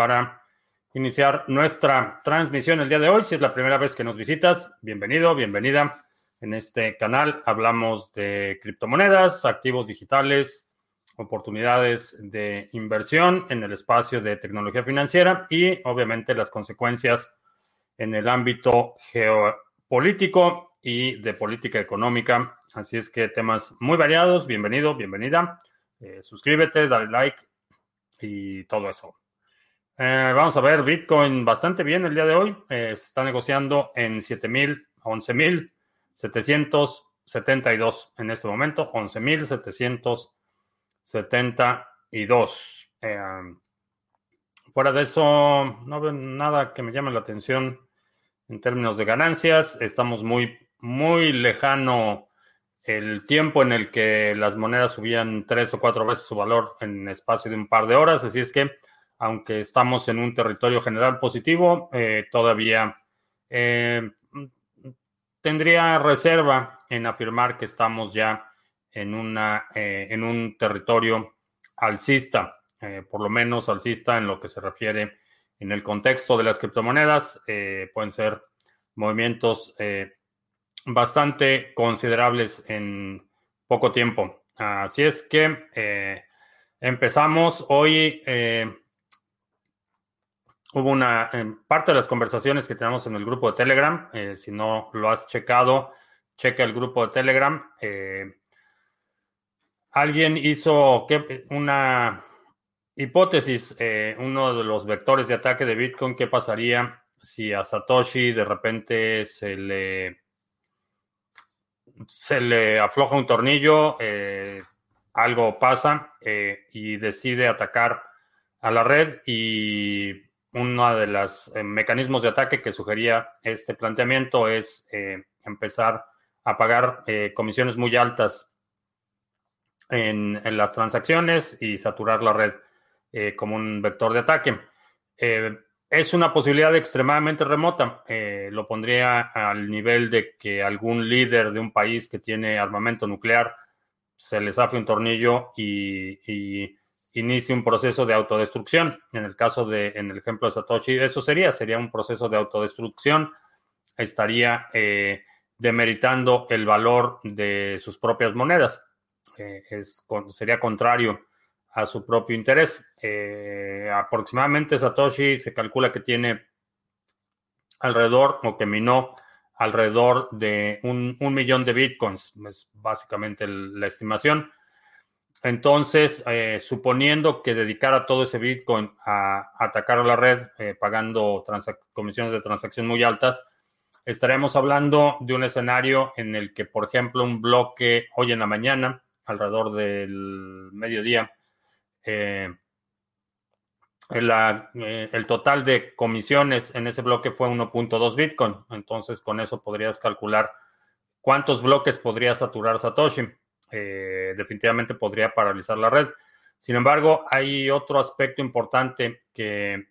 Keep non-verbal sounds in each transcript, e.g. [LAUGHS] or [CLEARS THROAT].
para iniciar nuestra transmisión el día de hoy. Si es la primera vez que nos visitas, bienvenido, bienvenida. En este canal hablamos de criptomonedas, activos digitales, oportunidades de inversión en el espacio de tecnología financiera y obviamente las consecuencias en el ámbito geopolítico y de política económica. Así es que temas muy variados. Bienvenido, bienvenida. Eh, suscríbete, dale like y todo eso. Eh, vamos a ver Bitcoin bastante bien el día de hoy. Eh, se está negociando en 7.000 a 11.772 en este momento. 11.772. Eh, fuera de eso, no veo nada que me llame la atención en términos de ganancias. Estamos muy, muy lejano el tiempo en el que las monedas subían tres o cuatro veces su valor en espacio de un par de horas. Así es que, aunque estamos en un territorio general positivo, eh, todavía eh, tendría reserva en afirmar que estamos ya en, una, eh, en un territorio alcista, por lo menos alcista en lo que se refiere en el contexto de las criptomonedas. pueden ser movimientos bastante considerables en poco tiempo. Así es que empezamos hoy. Eh, hubo una parte de las conversaciones que tenemos en el grupo de Telegram. Eh, si no lo has checado, checa el grupo de Telegram. alguien hizo una hipótesis, uno de los vectores de ataque de Bitcoin, qué pasaría si a Satoshi de repente se le se le afloja un tornillo, eh, algo pasa eh, y decide atacar a la red y uno de los eh, mecanismos de ataque que sugería este planteamiento es empezar a pagar comisiones muy altas en, las transacciones y saturar la red como un vector de ataque. Es una posibilidad extremadamente remota. Eh, lo pondría al nivel de que algún líder de un país que tiene armamento nuclear se le zafe un tornillo y, inicie un proceso de autodestrucción. En el caso de, en el ejemplo de Satoshi, eso sería, sería un proceso de autodestrucción. Estaría eh, demeritando el valor de sus propias monedas. Eh, es, sería contrario a su propio interés. Eh, aproximadamente Satoshi se calcula que tiene alrededor o que minó alrededor de un, millón de bitcoins, es básicamente la estimación. Entonces, eh, suponiendo que dedicara todo ese bitcoin a, atacar a la red, eh, pagando comisiones de transacción muy altas, estaremos hablando de un escenario en el que, por ejemplo, un bloque hoy en la mañana, alrededor del mediodía, eh, eh, el total de comisiones en ese bloque fue 1.2 Bitcoin. Entonces, con eso podrías calcular cuántos bloques podría saturar Satoshi. Eh, definitivamente podría paralizar la red. Sin embargo, hay otro aspecto importante que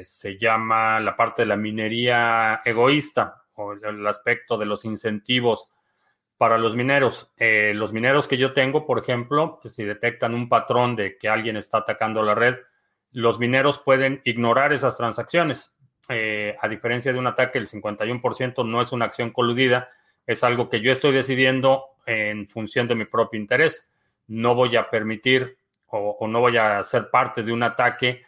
se llama la parte de la minería egoísta o el aspecto de los incentivos para los mineros. Eh, los mineros que yo tengo, por ejemplo, pues, si detectan un patrón de que alguien está atacando la red, los mineros pueden ignorar esas transacciones. Eh, a diferencia de un ataque, el 51% no es una acción coludida, es algo que yo estoy decidiendo en función de mi propio interés. No voy a permitir o, no voy a ser parte de un ataque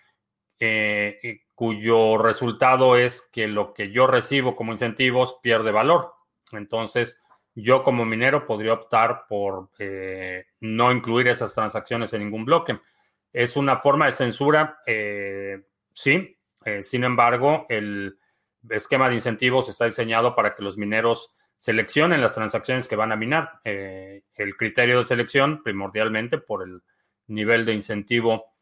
eh, cuyo resultado es que lo que yo recibo como incentivos pierde valor. Entonces, yo como minero podría optar por eh, no incluir esas transacciones en ningún bloque. Es una forma de censura, eh, sí. Eh, sin embargo, el esquema de incentivos está diseñado para que los mineros seleccionen las transacciones que van a minar. el criterio de selección, primordialmente por el nivel de incentivo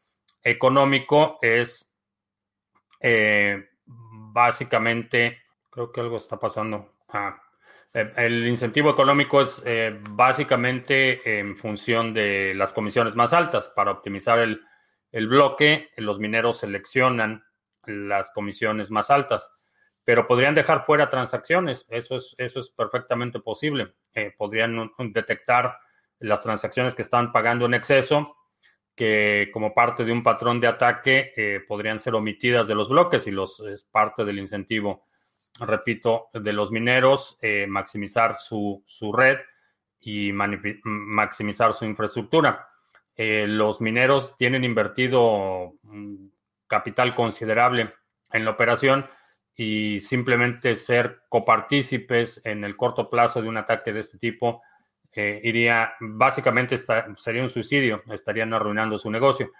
económico, es básicamente, creo que algo está pasando. Ah, eh, el incentivo económico es eh, básicamente en función de las comisiones más altas. Para optimizar el, bloque, los mineros seleccionan las comisiones más altas, pero podrían dejar fuera transacciones. Eso es, eso es perfectamente posible. Eh, podrían detectar las transacciones que están pagando en exceso, que como parte de un patrón de ataque eh, podrían ser omitidas de los bloques y los es parte del incentivo, repito, de los mineros, eh, maximizar su, su, red y maximizar su infraestructura. Los mineros tienen invertido capital considerable en la operación y simplemente ser copartícipes en el corto plazo de un ataque de este tipo eh, iría, básicamente sería un suicidio, estarían arruinando su negocio.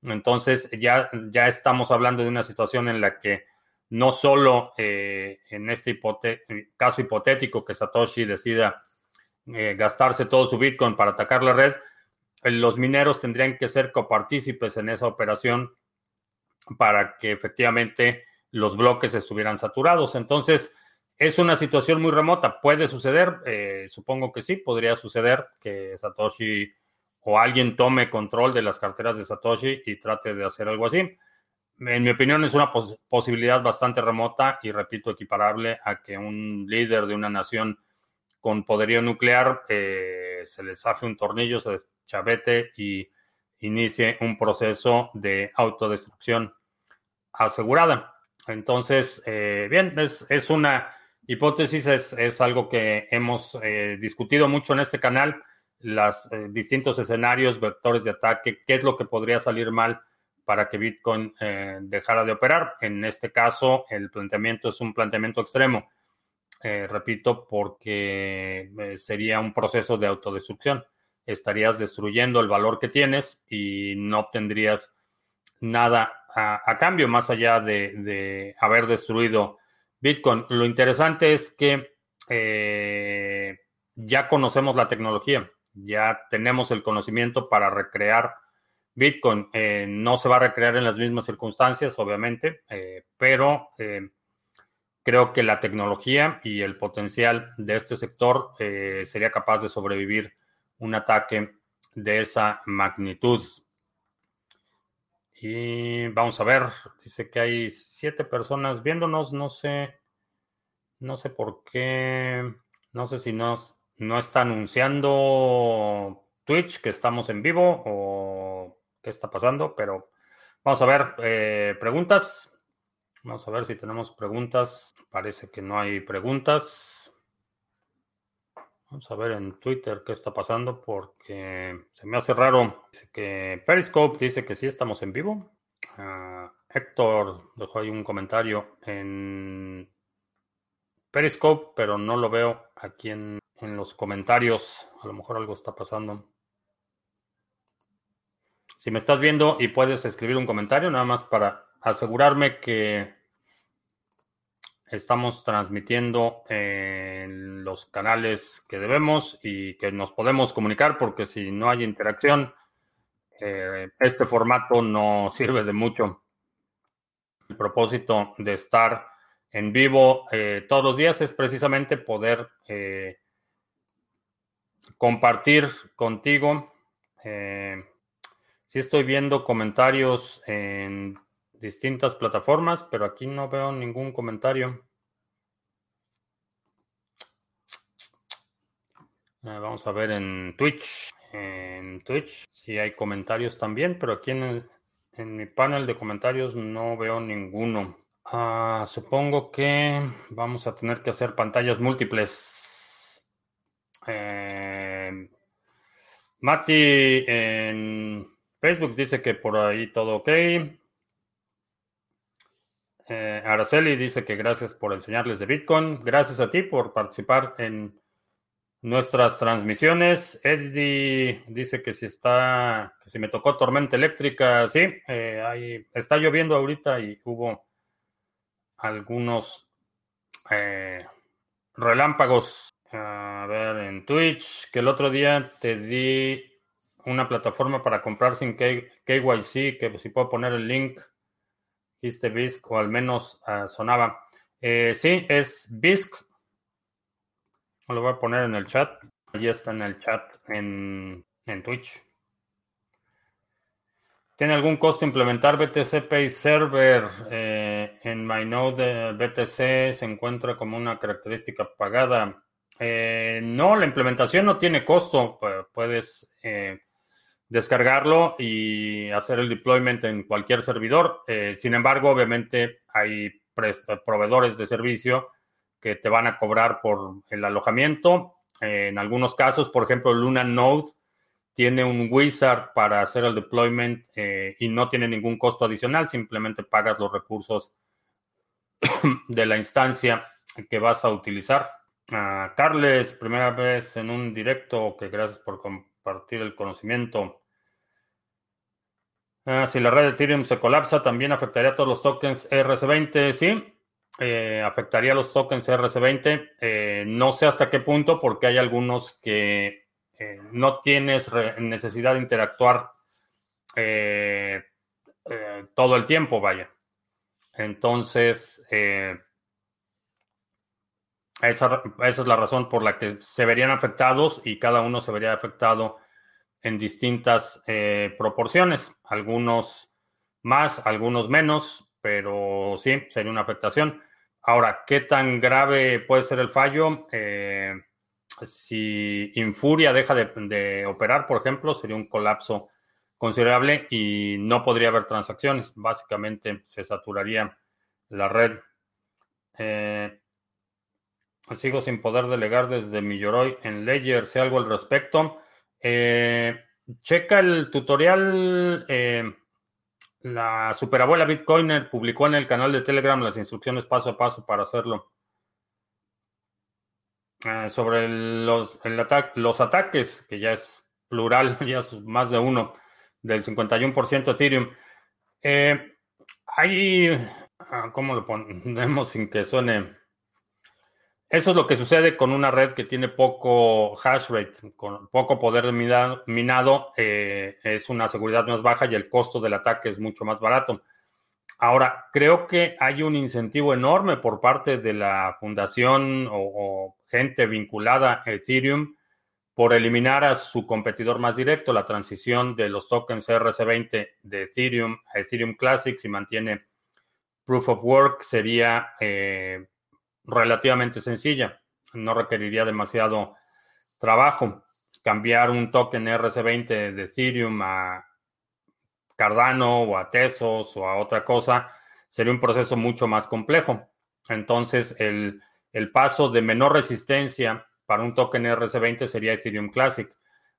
Entonces ya, ya estamos hablando de una situación en la que no solo eh, en este caso hipotético que Satoshi decida eh, gastarse todo su Bitcoin para atacar la red, los mineros tendrían que ser copartícipes en esa operación para que efectivamente los bloques estuvieran saturados. Entonces, es una situación muy remota. ¿Puede suceder? Eh, supongo que sí, podría suceder que Satoshi o alguien tome control de las carteras de Satoshi y trate de hacer algo así. En mi opinión es una posibilidad bastante remota y repito, equiparable a que un líder de una nación con poderío nuclear eh, se les hace un tornillo, se deschavete y inicie un proceso de autodestrucción asegurada. Entonces, eh, bien, es, es una Hipótesis es, algo que hemos eh, discutido mucho en este canal, los eh, distintos escenarios, vectores de ataque, qué es lo que podría salir mal para que Bitcoin eh, dejara de operar. En este caso, el planteamiento es un planteamiento extremo, repito, porque sería un proceso de autodestrucción. Estarías destruyendo el valor que tienes y no obtendrías nada a, cambio más allá de, haber destruido Bitcoin. Lo interesante es que eh, ya conocemos la tecnología, ya tenemos el conocimiento para recrear Bitcoin. Eh, no se va a recrear en las mismas circunstancias, obviamente, eh, pero creo que la tecnología y el potencial de este sector sería capaz de sobrevivir un ataque de esa magnitud. Y vamos a ver, dice que hay siete personas viéndonos, no sé, no sé por qué, no sé si nos, no está anunciando Twitch que estamos en vivo o qué está pasando, pero vamos a ver, eh, preguntas. Vamos a ver si tenemos preguntas. Parece que no hay preguntas. Vamos a ver en Twitter qué está pasando porque se me hace raro. Dice que Periscope dice que sí estamos en vivo. Ah, Héctor dejó ahí un comentario en Periscope, pero no lo veo aquí en, en los comentarios. A lo mejor algo está pasando. Si me estás viendo y puedes escribir un comentario, nada más para asegurarme que Estamos transmitiendo en los canales que debemos y que nos podemos comunicar porque si no hay interacción, eh, este formato no [LAUGHS] sirve de mucho. El propósito de estar en vivo eh, todos los días es precisamente poder eh, compartir contigo. si estoy viendo comentarios en distintas plataformas, pero aquí no veo ningún comentario. Eh, vamos a ver en Twitch. En Twitch si hay comentarios también, pero aquí en, mi panel de comentarios no veo ninguno. Ah, supongo que vamos a tener que hacer pantallas múltiples. Eh, Mati en Facebook dice que por ahí todo ok. Eh, Araceli dice que gracias por enseñarles de Bitcoin. Gracias a ti por participar en nuestras transmisiones. Eddie dice que si está, que si me tocó tormenta eléctrica, sí, eh, está lloviendo ahorita y hubo algunos eh, relámpagos. A ver, en Twitch, que el otro día te di una plataforma para comprar sin KYC, que si puedo poner el link Dijiste BISC o al menos ah, sonaba. Eh, sí, es BISC. Lo voy a poner en el chat. Allí está en el chat en, Twitch. ¿Tiene algún costo implementar BTC Pay Server? Eh, en MyNode BTC se encuentra como una característica pagada. Eh, no, la implementación no tiene costo. Puedes descargarlo y hacer el deployment en cualquier servidor. sin embargo, obviamente hay proveedores de servicio que te van a cobrar por el alojamiento. en algunos casos, por ejemplo, Luna Node tiene un wizard para hacer el deployment y no tiene ningún costo adicional, simplemente pagas los recursos [COUGHS] de la instancia que vas a utilizar. Uh, Carles, primera vez en un directo, que gracias por el conocimiento. Ah, si la red de Ethereum se colapsa, también afectaría a todos los tokens RC20. Sí, eh, afectaría a los tokens RC20. Eh, no sé hasta qué punto, porque hay algunos que eh, no tienes necesidad de interactuar todo el tiempo, vaya. Entonces, esa, esa, es la razón por la que se verían afectados y cada uno se vería afectado en distintas eh, proporciones. Algunos más, algunos menos, pero sí, sería una afectación. Ahora, ¿qué tan grave puede ser el fallo? Eh, si Infuria deja de, de, operar, por ejemplo, sería un colapso considerable y no podría haber transacciones. Básicamente se saturaría la red. Eh, Sigo sin poder delegar desde mi Yoroi en Ledger. Sé algo al respecto. Eh, checa el tutorial. Eh, la superabuela Bitcoiner publicó en el canal de Telegram las instrucciones paso a paso para hacerlo. Eh, sobre los, los ataques, que ya es plural, [LAUGHS] ya es más de uno, del 51% Ethereum. hay, ah, ¿cómo lo ponemos [LAUGHS] sin que suene? Eso es lo que sucede con una red que tiene poco hash rate, con poco poder minado, eh, es una seguridad más baja y el costo del ataque es mucho más barato. Ahora, creo que hay un incentivo enorme por parte de la fundación o, gente vinculada a Ethereum por eliminar a su competidor más directo. La transición de los tokens RC20 de Ethereum a Ethereum Classic, si mantiene Proof of Work, sería eh, relativamente sencilla. No requeriría demasiado trabajo. Cambiar un token RC20 de Ethereum a Cardano o a Tesos o a otra cosa sería un proceso mucho más complejo. Entonces, el, el paso de menor resistencia para un token RC20 sería Ethereum Classic.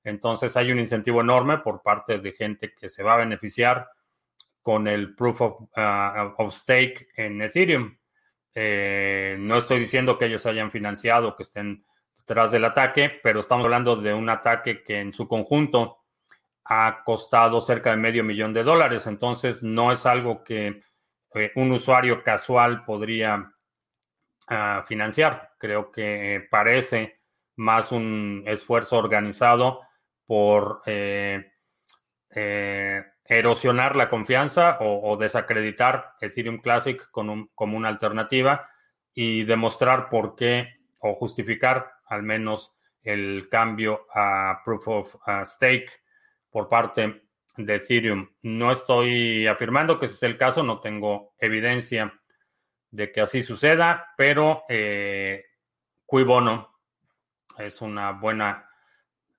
Entonces, hay un incentivo enorme por parte de gente que se va a beneficiar con el proof of, uh, of stake en Ethereum. Eh, no estoy diciendo que ellos hayan financiado, que estén detrás del ataque, pero estamos hablando de un ataque que en su conjunto ha costado cerca de medio millón de dólares. Entonces, no es algo que eh, un usuario casual podría ah, financiar. Creo que parece más un esfuerzo organizado por eh, erosionar la confianza o, desacreditar Ethereum Classic con como una alternativa y demostrar por qué o justificar al menos el cambio a Proof of Stake por parte de Ethereum. No estoy afirmando que ese es el caso, no tengo evidencia de que así suceda, pero eh, cui bono es una buena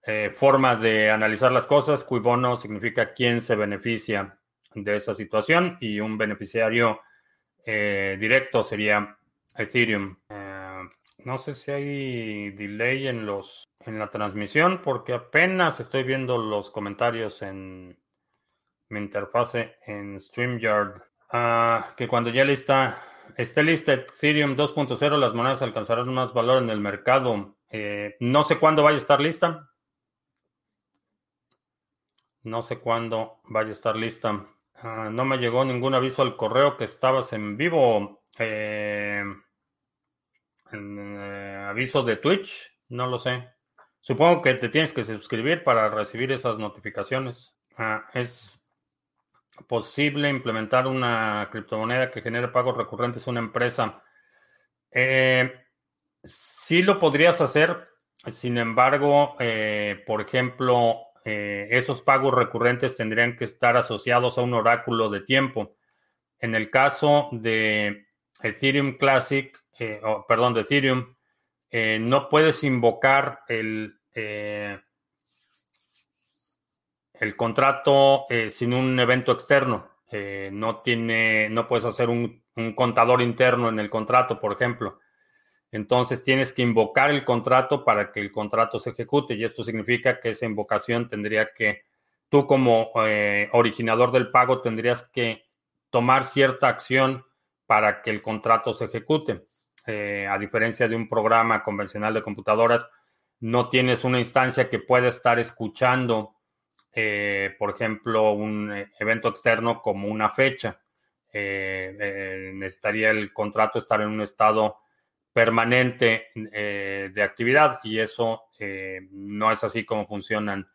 eh, forma de analizar las cosas. Cui bono significa quién se beneficia de esa situación y un beneficiario eh, directo sería Ethereum. Eh, no sé si hay delay en los en la transmisión porque apenas estoy viendo los comentarios en mi interfase en StreamYard. Ah, que cuando ya lista esté lista Ethereum 2.0 las monedas alcanzarán más valor en el mercado. no sé cuándo vaya a estar lista. No sé cuándo vaya a estar lista. Ah, no me llegó ningún aviso al correo que estabas en vivo. Eh, eh, aviso de Twitch, no lo sé. Supongo que te tienes que suscribir para recibir esas notificaciones. Ah, es posible implementar una criptomoneda que genere pagos recurrentes a una empresa. Eh, sí lo podrías hacer, sin embargo, por ejemplo, eh, esos pagos recurrentes tendrían que estar asociados a un oráculo de tiempo. En el caso de Ethereum Classic, eh, perdón, de Ethereum, eh, no puedes invocar el, el contrato sin un evento externo. no tiene, no puedes hacer un, un, contador interno en el contrato, por ejemplo. Entonces tienes que invocar el contrato para que el contrato se ejecute y esto significa que esa invocación tendría que, tú como originador del pago tendrías que tomar cierta acción para que el contrato se ejecute. Eh, a diferencia de un programa convencional de computadoras, no tienes una instancia que pueda estar escuchando, eh, por ejemplo, un eh, evento externo como una fecha. necesitaría el contrato estar en un estado permanente de actividad y eso no es así como funcionan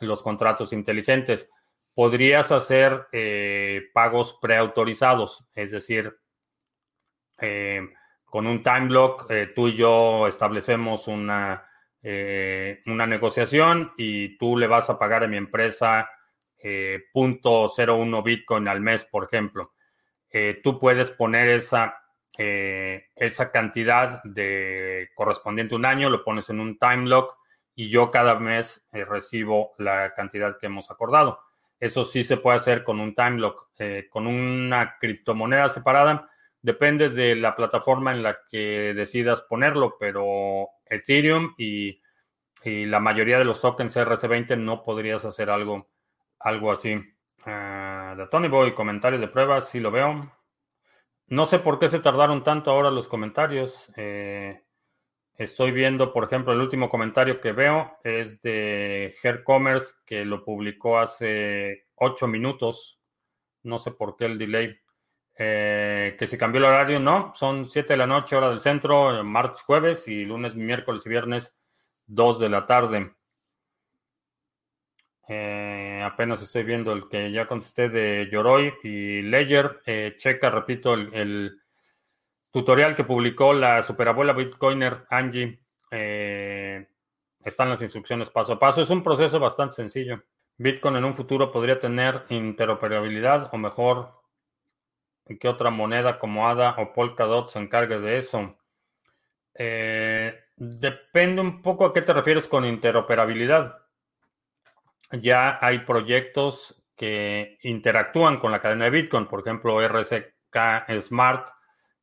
los contratos inteligentes podrías hacer eh, pagos preautorizados, es decir, eh, con un time block, eh, tú y yo establecemos una, una negociación y tú le vas a pagar a mi empresa 0.01 Bitcoin al mes, por ejemplo. tú puedes poner esa, esa cantidad de correspondiente a un año, lo pones en un time lock y yo cada mes recibo la cantidad que hemos acordado. Eso sí se puede hacer con un time lock, eh, con una criptomoneda separada. Depende de la plataforma en la que decidas ponerlo, pero Ethereum y, la mayoría de los tokens RC20 no podrías hacer algo, algo así. Uh, de Tony Boy, comentario de pruebas, sí lo veo. No sé por qué se tardaron tanto ahora los comentarios. Eh, Estoy viendo, por ejemplo, el último comentario que veo es de Commerce, que lo publicó hace ocho minutos. No sé por qué el delay. Eh, que se cambió el horario, no, son siete de la noche, hora del centro, martes, jueves y lunes, miércoles y viernes, dos de la tarde. Eh, apenas estoy viendo el que ya contesté de Yoroi y Ledger. Eh, checa, repito, el tutorial que publicó la superabuela Bitcoiner Angie. Eh, están las instrucciones paso a paso. Es un proceso bastante sencillo. Bitcoin en un futuro podría tener interoperabilidad o mejor que otra moneda como ADA o Polkadot se encargue de eso. Eh, depende un poco a qué te refieres con interoperabilidad. Ya hay proyectos que interactúan con la cadena de Bitcoin, por ejemplo, RSK Smart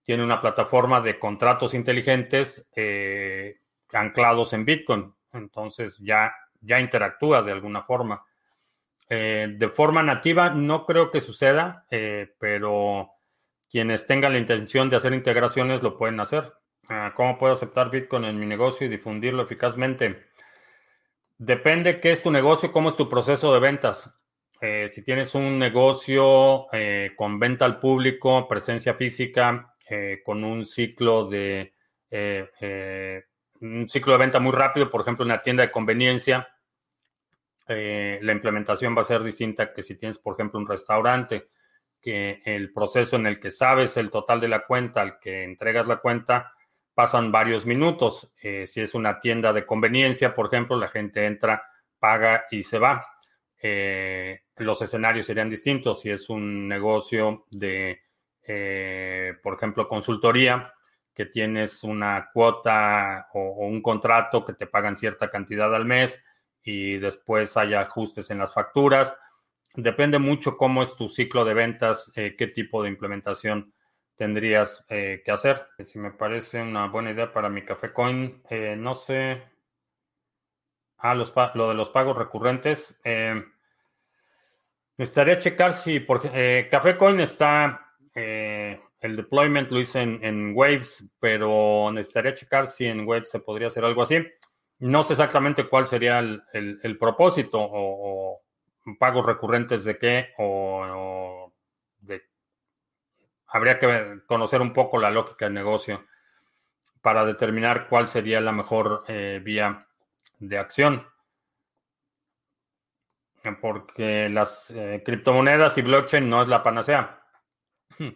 tiene una plataforma de contratos inteligentes eh, anclados en Bitcoin. Entonces ya, ya interactúa de alguna forma. Eh, de forma nativa no creo que suceda, eh, pero quienes tengan la intención de hacer integraciones lo pueden hacer. Ah, ¿Cómo puedo aceptar Bitcoin en mi negocio y difundirlo eficazmente? Depende qué es tu negocio, cómo es tu proceso de ventas. si tienes un negocio con venta al público, presencia física, eh, con un ciclo de eh, eh, un ciclo de venta muy rápido, por ejemplo, una tienda de conveniencia, la implementación va a ser distinta que si tienes, por ejemplo, un restaurante, que el proceso en el que sabes el total de la cuenta, al que entregas la cuenta, pasan varios minutos. si es una tienda de conveniencia, por ejemplo, la gente entra, paga y se va. los escenarios serían distintos. Si es un negocio de eh, por ejemplo, consultoría, que tienes una cuota o, un contrato que te pagan cierta cantidad al mes y después hay ajustes en las facturas. Depende mucho cómo es tu ciclo de ventas, eh, qué tipo de implementación tendrías eh, que hacer. Si me parece una buena idea para mi Café Coin, no sé. Ah, los, lo de los pagos recurrentes. necesitaría checar si porque Café Coin está eh, el deployment lo hice en, Waves, pero necesitaría checar si en Waves se podría hacer algo así. No sé exactamente cuál sería el, propósito o, pagos recurrentes de qué o, de... Habría que conocer un poco la lógica del negocio para determinar cuál sería la mejor eh, vía de acción. Porque las eh, criptomonedas y blockchain no es la panacea. [CLEARS THROAT]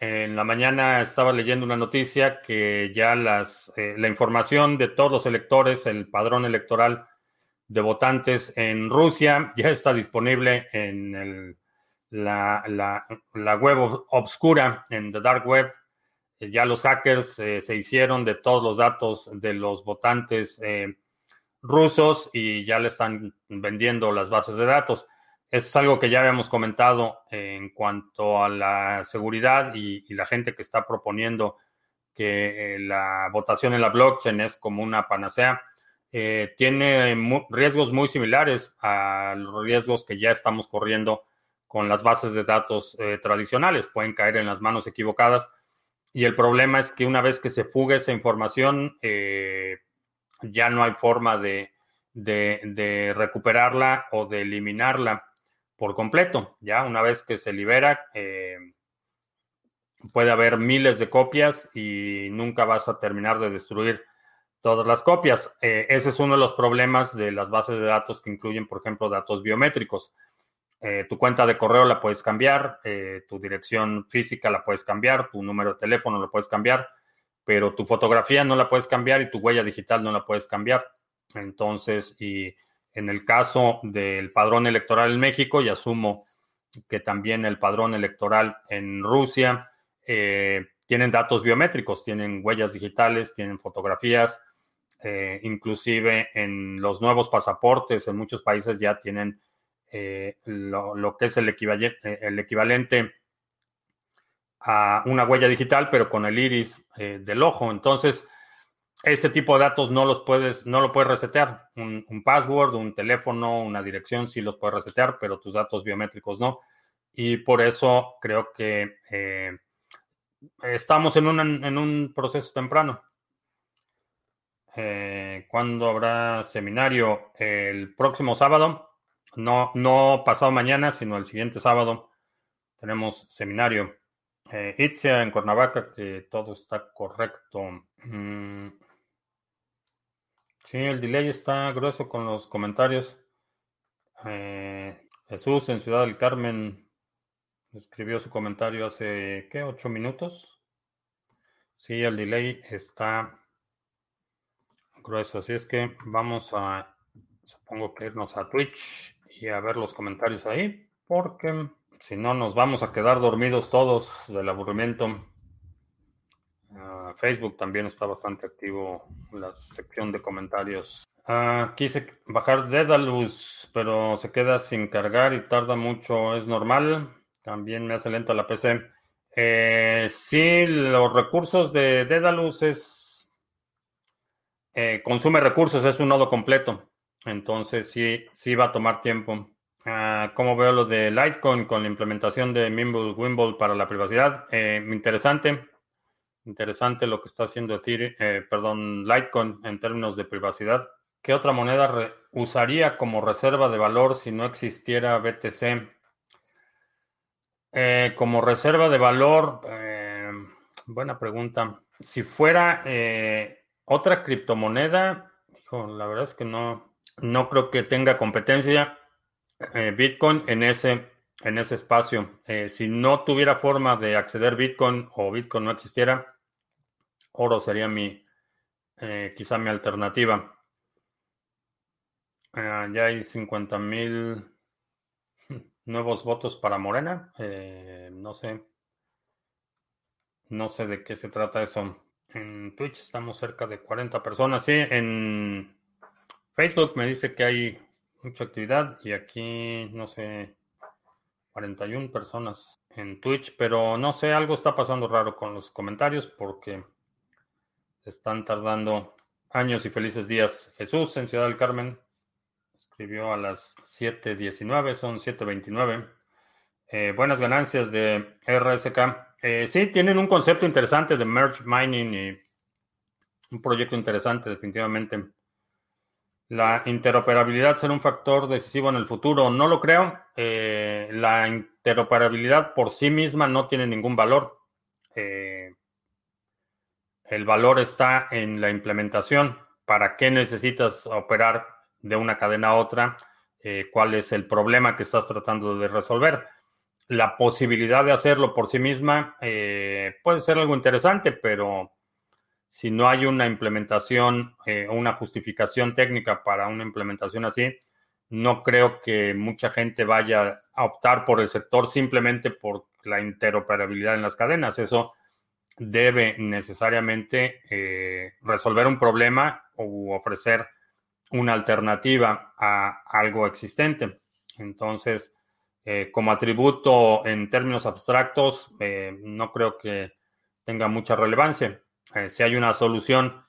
En la mañana estaba leyendo una noticia que ya las, eh, la información de todos los electores, el padrón electoral de votantes en Rusia ya está disponible en la, web obscura, en the dark web. Ya los hackers eh, se hicieron de todos los datos de los votantes eh, rusos y ya le están vendiendo las bases de datos. Esto es algo que ya habíamos comentado en cuanto a la seguridad y, la gente que está proponiendo que eh, la votación en la blockchain es como una panacea. Eh, tiene riesgos muy similares a los riesgos que ya estamos corriendo con las bases de datos eh, tradicionales. Pueden caer en las manos equivocadas. Y el problema es que una vez que se fuga esa información, ya no hay forma de, de recuperarla o de eliminarla por completo. Ya una vez que se libera, eh, puede haber miles de copias y nunca vas a terminar de destruir todas las copias. Eh, ese es uno de los problemas de las bases de datos que incluyen, por ejemplo, datos biométricos. Eh, tu cuenta de correo la puedes cambiar, tu dirección física la puedes cambiar, tu número de teléfono lo puedes cambiar, pero tu fotografía no la puedes cambiar y tu huella digital no la puedes cambiar. Entonces, y en el caso del padrón electoral en México, y asumo que también el padrón electoral en Rusia, eh, tienen datos biométricos, tienen huellas digitales, tienen fotografías, eh, inclusive en los nuevos pasaportes en muchos países ya tienen eh, lo, que es el equivalente, el equivalente a una huella digital, pero con el iris del ojo. Entonces, ese tipo de datos no los puedes, no lo puedes resetear. Un, password, un teléfono, una dirección sí los puedes resetear, pero tus datos biométricos no. Y por eso creo que eh, estamos en un, en un proceso temprano. Eh, ¿Cuándo habrá seminario? El próximo sábado. No, no pasado mañana, sino el siguiente sábado. Tenemos seminario. Eh, Itzia en Cuernavaca, que todo está correcto. Mm. Sí, el delay está grueso con los comentarios. Eh, Jesús en Ciudad del Carmen escribió su comentario hace, ¿qué? ¿Ocho minutos? Sí, el delay está grueso. Así es que vamos a, supongo que irnos a Twitch y a ver los comentarios ahí, porque si no nos vamos a quedar dormidos todos del aburrimiento. Ah, Facebook también está bastante activo la sección de comentarios. Ah, quise bajar Dedalus, pero se queda sin cargar y tarda mucho. ¿Es normal? También me hace lenta la PC. Eh, sí, los recursos de Dedalus es... Eh, consume recursos, es un nodo completo. Entonces sí, sí va a tomar tiempo. Ah, ¿Cómo veo lo de Litecoin con la implementación de Mimble Wimble para la privacidad? Eh, interesante. Interesante lo que está haciendo Ethereum, eh, perdón, Litecoin en términos de privacidad. ¿Qué otra moneda usaría como reserva de valor si no existiera BTC? Eh, como reserva de valor, eh, buena pregunta. Si fuera otra criptomoneda, la verdad es que no, no creo que tenga competencia Bitcoin en ese, en ese espacio. si no tuviera forma de acceder Bitcoin o Bitcoin no existiera, oro sería mi, eh, quizá mi alternativa. Ya hay 50 mil [LAUGHS] nuevos votos para Morena. Eh, no sé. No sé de qué se trata eso. En Twitch estamos cerca de 40 personas. Sí, en Facebook me dice que hay mucha actividad y aquí, no sé, 41 personas en Twitch, pero no sé, algo está pasando raro con los comentarios porque están tardando años y felices días. Jesús en Ciudad del Carmen escribió a las 7.19, son 7.29. Eh, buenas ganancias de RSK. Eh, sí, tienen un concepto interesante de merge mining y un proyecto interesante, definitivamente. La interoperabilidad será un factor decisivo en el futuro. No lo creo. Eh, la interoperabilidad por sí misma no tiene ningún valor. Eh, el valor está en la implementación. ¿Para qué necesitas operar de una cadena a otra? Eh, ¿Cuál es el problema que estás tratando de resolver? La posibilidad de hacerlo por sí misma puede ser algo interesante, pero si no hay una implementación o eh, una justificación técnica para una implementación así, no creo que mucha gente vaya a optar por el sector simplemente por la interoperabilidad en las cadenas. Eso debe necesariamente eh, resolver un problema o ofrecer una alternativa a algo existente. Entonces, eh, como atributo en términos abstractos, no creo que tenga mucha relevancia. Eh, si hay una solución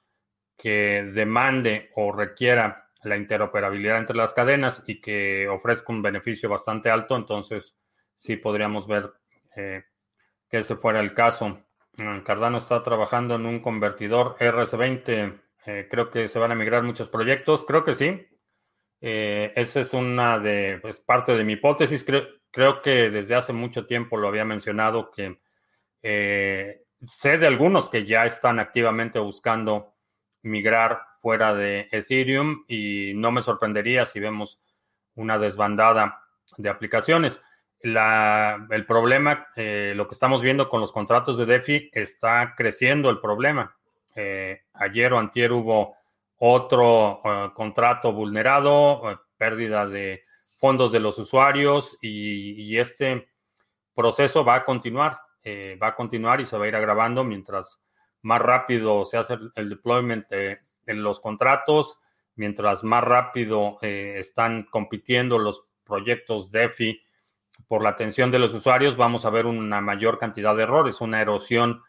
que demande o requiera la interoperabilidad entre las cadenas y que ofrezca un beneficio bastante alto, entonces sí podríamos ver que ese fuera el caso. Cardano está trabajando en un convertidor RS20. creo que se van a migrar muchos proyectos. Creo que sí. Eh, esa es una de pues, parte de mi hipótesis. Creo, que desde hace mucho tiempo lo había mencionado que eh, sé de algunos que ya están activamente buscando migrar fuera de Ethereum y no me sorprendería si vemos una desbandada de aplicaciones. La, el problema, eh, lo que estamos viendo con los contratos de DeFi, está creciendo el problema. ayer o antier hubo otro eh, contrato vulnerado, eh, pérdida de fondos de los usuarios y, este proceso va a continuar, eh, va a continuar y se va a ir agravando mientras más rápido se hace el, deployment en los contratos, mientras más rápido están compitiendo los proyectos DeFi por la atención de los usuarios, vamos a ver una mayor cantidad de errores, una erosión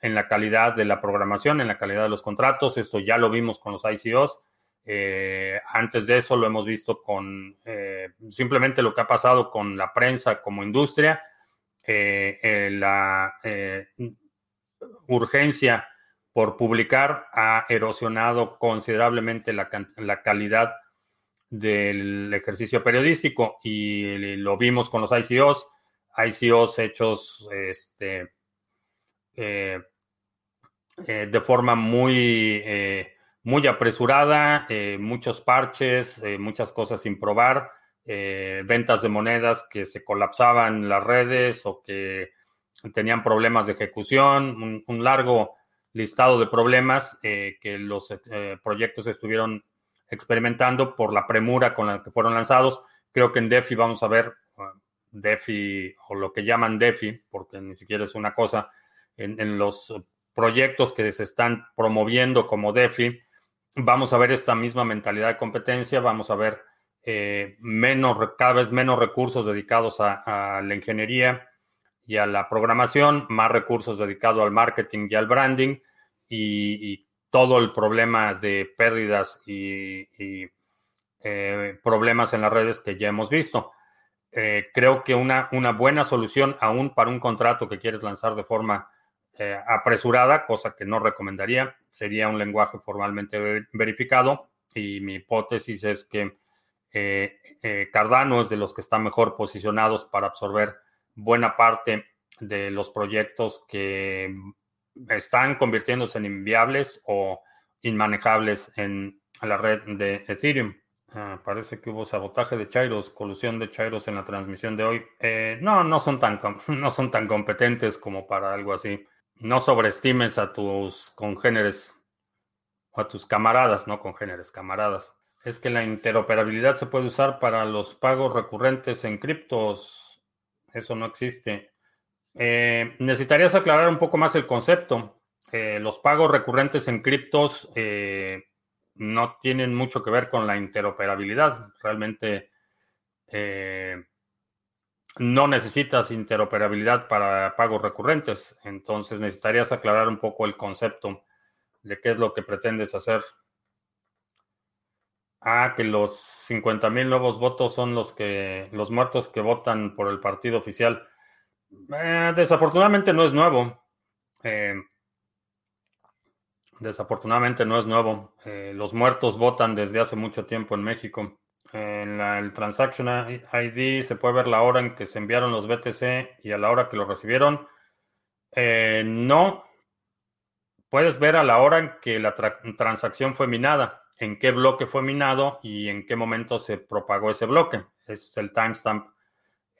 en la calidad de la programación, en la calidad de los contratos. Esto ya lo vimos con los ICOs. Eh, antes de eso lo hemos visto con eh, simplemente lo que ha pasado con la prensa como industria, eh, la urgencia por publicar ha erosionado considerablemente la, la, calidad del ejercicio periodístico y lo vimos con los ICOs, ICOs hechos este, eh, eh, de forma muy, eh, muy apresurada, muchos parches, muchas cosas sin probar, ventas de monedas que se colapsaban las redes o que tenían problemas de ejecución, un, largo listado de problemas que los proyectos estuvieron experimentando por la premura con la que fueron lanzados. Creo que en DeFi vamos a ver DeFi o lo que llaman DeFi, porque ni siquiera es una cosa, en, los proyectos que se están promoviendo como DeFi, vamos a ver esta misma mentalidad de competencia, vamos a ver eh, menos, cada vez menos recursos dedicados a, la ingeniería y a la programación, más recursos dedicados al marketing y al branding y, todo el problema de pérdidas y, eh, problemas en las redes que ya hemos visto. Eh, creo que una, una buena solución aún para un contrato que quieres lanzar de forma apresurada, cosa que no recomendaría. Sería un lenguaje formalmente verificado y mi hipótesis es que eh, eh, Cardano es de los que están mejor posicionados para absorber buena parte de los proyectos que están convirtiéndose en inviables o inmanejables en la red de Ethereum. Ah, parece que hubo sabotaje de Chairos, colusión de Chairos en la transmisión de hoy. no, no son tan [LAUGHS] no son tan competentes como para algo así no sobreestimes a tus congéneres o a tus camaradas, no congéneres, camaradas. Es que la interoperabilidad se puede usar para los pagos recurrentes en criptos. Eso no existe. Eh, necesitarías aclarar un poco más el concepto. Eh, los pagos recurrentes en criptos eh, no tienen mucho que ver con la interoperabilidad. Realmente no necesitas interoperabilidad para pagos recurrentes, entonces necesitarías aclarar un poco el concepto de qué es lo que pretendes hacer. Ah, que los 50 mil nuevos votos son los que los muertos que votan por el partido oficial. Eh, desafortunadamente no es nuevo. Eh, desafortunadamente no es nuevo. Eh, los muertos votan desde hace mucho tiempo en México. En el Transaction ID se puede ver la hora en que se enviaron los BTC y a la hora que lo recibieron. No. Puedes ver a la hora en que la transacción fue minada, en qué bloque fue minado y en qué momento se propagó ese bloque. Ese es el timestamp.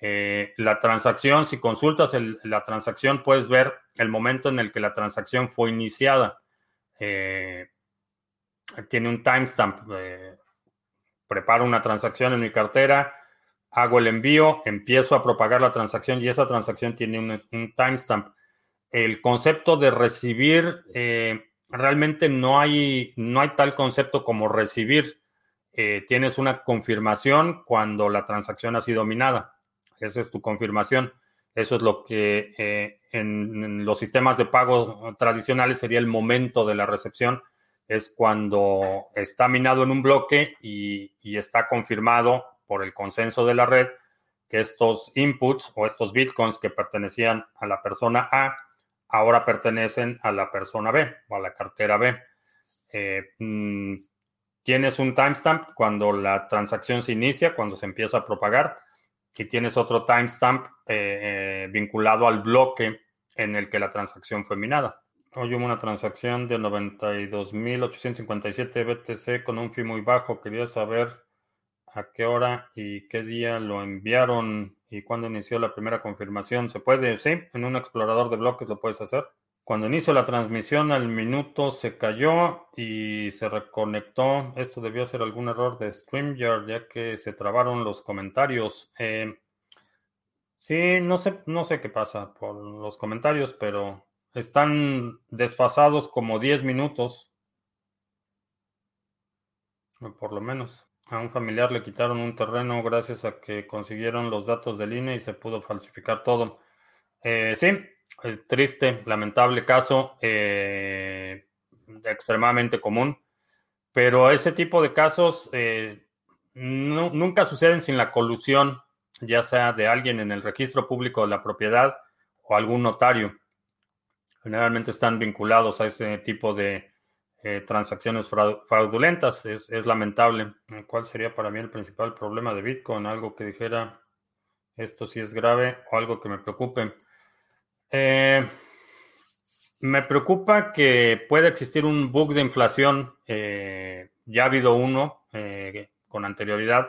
Eh, la transacción, si consultas la transacción, puedes ver el momento en el que la transacción fue iniciada. Eh, tiene un timestamp preparo una transacción en mi cartera, hago el envío, empiezo a propagar la transacción y esa transacción tiene un, timestamp. El concepto de recibir, eh, realmente no hay, no hay tal concepto como recibir. eh, tienes una confirmación cuando la transacción ha sido minada. Esa es tu confirmación. Eso es lo que eh, en, los sistemas de pago tradicionales sería el momento de la recepción. Es cuando está minado en un bloque y, y está confirmado por el consenso de la red que estos inputs o estos bitcoins que pertenecían a la persona A ahora pertenecen a la persona B o a la cartera B. Eh, mm, tienes un timestamp cuando la transacción se inicia, cuando se empieza a propagar, y tienes otro timestamp eh, eh, vinculado al bloque en el que la transacción fue minada. Hoy hubo una transacción de 92.857 BTC con un fee muy bajo. Quería saber a qué hora y qué día lo enviaron y cuándo inició la primera confirmación. ¿Se puede? Sí, en un explorador de bloques lo puedes hacer. Cuando inició la transmisión al minuto se cayó y se reconectó. Esto debió ser algún error de StreamYard ya que se trabaron los comentarios. Eh, sí, no sé, no sé qué pasa por los comentarios, pero están desfasados como 10 minutos. Por lo menos. A un familiar le quitaron un terreno gracias a que consiguieron los datos del INE y se pudo falsificar todo. Eh, sí, es triste, lamentable caso, eh, extremadamente común, pero ese tipo de casos eh, nunca suceden sin la colusión, ya sea de alguien en el registro público de la propiedad o algún notario. Generalmente están vinculados a ese tipo de eh, transacciones fraudulentas. Es, lamentable. ¿Cuál sería para mí el principal problema de Bitcoin? Algo que dijera esto sí es grave o algo que me preocupe. Eh, me preocupa que pueda existir un bug de inflación. Eh, ya ha habido uno con anterioridad.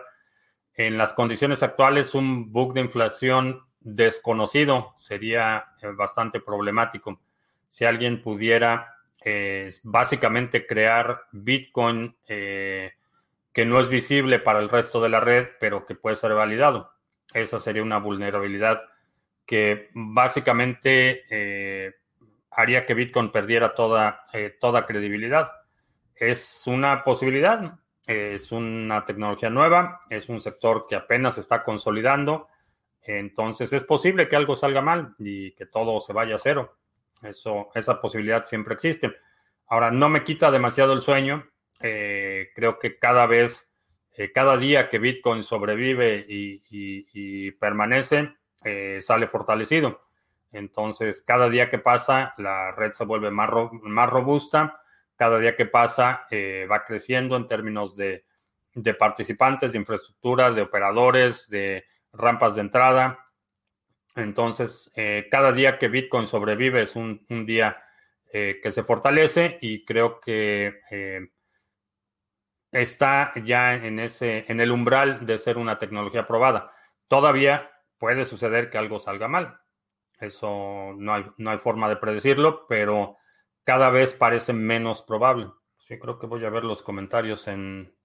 En las condiciones actuales, un bug de inflación desconocido sería bastante problemático. Si alguien pudiera es básicamente crear Bitcoin eh, que no es visible para el resto de la red, pero que puede ser validado. Esa sería una vulnerabilidad que básicamente eh, haría que Bitcoin perdiera toda, eh, toda credibilidad. Es una posibilidad, es una tecnología nueva, es un sector que apenas está consolidando, entonces es posible que algo salga mal y que todo se vaya a cero. Eso, esa posibilidad siempre existe. Ahora, no me quita demasiado el sueño. Eh, creo que cada vez, eh, cada día que Bitcoin sobrevive y, permanece, eh, sale fortalecido. Entonces, cada día que pasa, la red se vuelve más, más robusta. Cada día que pasa, va creciendo en términos de, participantes, de infraestructura, de operadores, de rampas de entrada. Entonces, cada día que Bitcoin sobrevive es un, día eh, que se fortalece y creo que eh, está ya en, ese, en el umbral de ser una tecnología probada. Todavía puede suceder que algo salga mal. Eso no hay, no hay forma de predecirlo, pero cada vez parece menos probable. Sí, creo que voy a ver los comentarios en,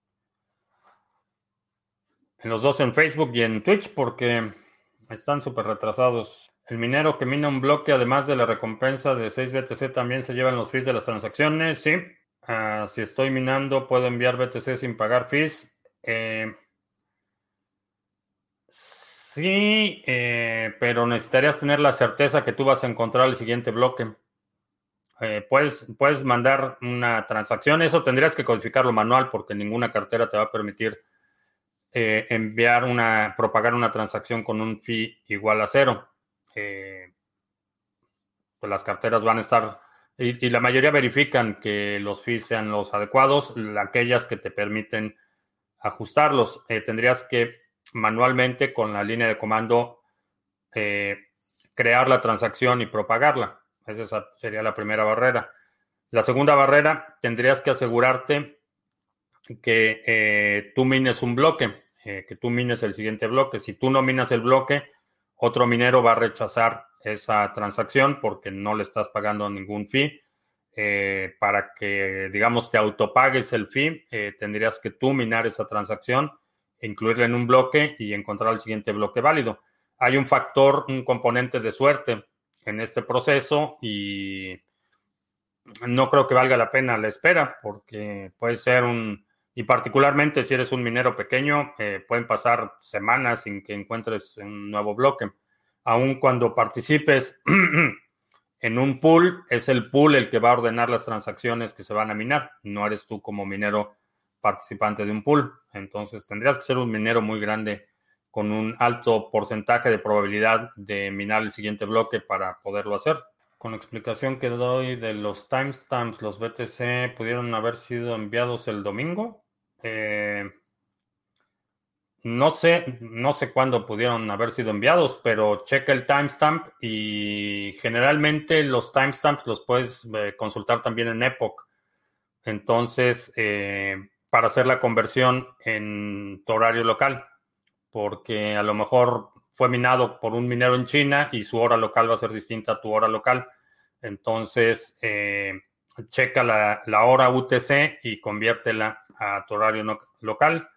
en los dos en Facebook y en Twitch porque están súper retrasados. El minero que mina un bloque, además de la recompensa de 6 BTC, también se llevan los fees de las transacciones. Sí. Ah, si estoy minando, puedo enviar BTC sin pagar fees. Eh, sí, eh, pero necesitarías tener la certeza que tú vas a encontrar el siguiente bloque. Eh, puedes, puedes mandar una transacción. Eso tendrías que codificarlo manual porque ninguna cartera te va a permitir enviar una, propagar una transacción con un fee igual a cero. Eh, pues las carteras van a estar, y, la mayoría verifican que los fees sean los adecuados, aquellas que te permiten ajustarlos. Eh, tendrías que manualmente con la línea de comando eh, crear la transacción y propagarla. Esa sería la primera barrera. La segunda barrera, tendrías que asegurarte que tú mines un bloque, que tú mines el siguiente bloque. Si tú no minas el bloque, otro minero va a rechazar esa transacción porque no le estás pagando ningún fee. Eh, para que, digamos, te autopagues el fee, eh, tendrías que tú minar esa transacción, incluirla en un bloque y encontrar el siguiente bloque válido. Hay un factor, un componente de suerte en este proceso y no creo que valga la pena la espera porque puede ser un Y particularmente si eres un minero pequeño, eh, pueden pasar semanas sin que encuentres un nuevo bloque. Aun cuando participes [CLEARS THROAT] en un pool, es el pool el que va a ordenar las transacciones que se van a minar. No eres tú como minero participante de un pool. Entonces tendrías que ser un minero muy grande con un alto porcentaje de probabilidad de minar el siguiente bloque para poderlo hacer. Con la explicación que doy de los timestamps, los BTC pudieron haber sido enviados el domingo. Eh, no sé, no sé cuándo pudieron haber sido enviados, pero checa el timestamp y generalmente los timestamps los puedes eh, consultar también en Epoch. Entonces, eh, para hacer la conversión en tu horario local, porque a lo mejor fue minado por un minero en China y su hora local va a ser distinta a tu hora local. Entonces, checa la, hora UTC y conviértela a tu horario local,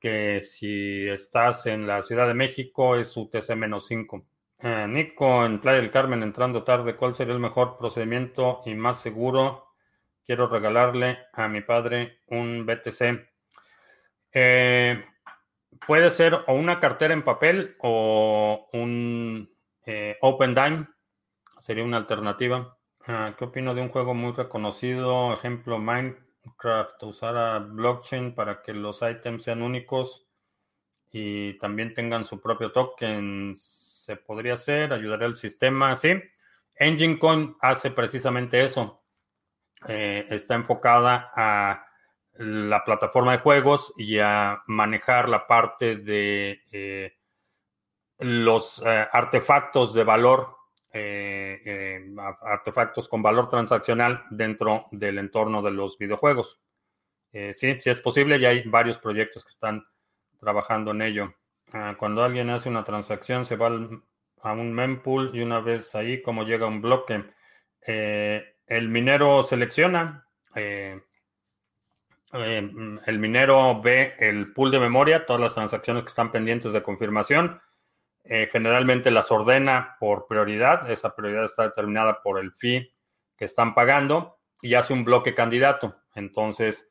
que si estás en la Ciudad de México es UTC menos 5. Eh, Nico, en Playa del Carmen, entrando tarde, ¿cuál sería el mejor procedimiento y más seguro? Quiero regalarle a mi padre un BTC. Eh, puede ser o una cartera en papel o un eh, Open Dime. Sería una alternativa. Ah, ¿Qué opino de un juego muy reconocido? Ejemplo, Minecraft. Usar a blockchain para que los ítems sean únicos y también tengan su propio token. Se podría hacer, ayudaría al sistema, sí. Engine Coin hace precisamente eso. Eh, está enfocada a la plataforma de juegos y a manejar la parte de eh, los eh, artefactos de valor, artefactos con valor transaccional dentro del entorno de los videojuegos. sí, sí es posible y hay varios proyectos que están trabajando en ello. Ah, cuando alguien hace una transacción se va a un mempool y una vez ahí, como llega un bloque, el minero selecciona, eh, eh, el minero ve el pool de memoria, todas las transacciones que están pendientes de confirmación, eh, generalmente las ordena por prioridad, esa prioridad está determinada por el fee que están pagando y hace un bloque candidato. Entonces,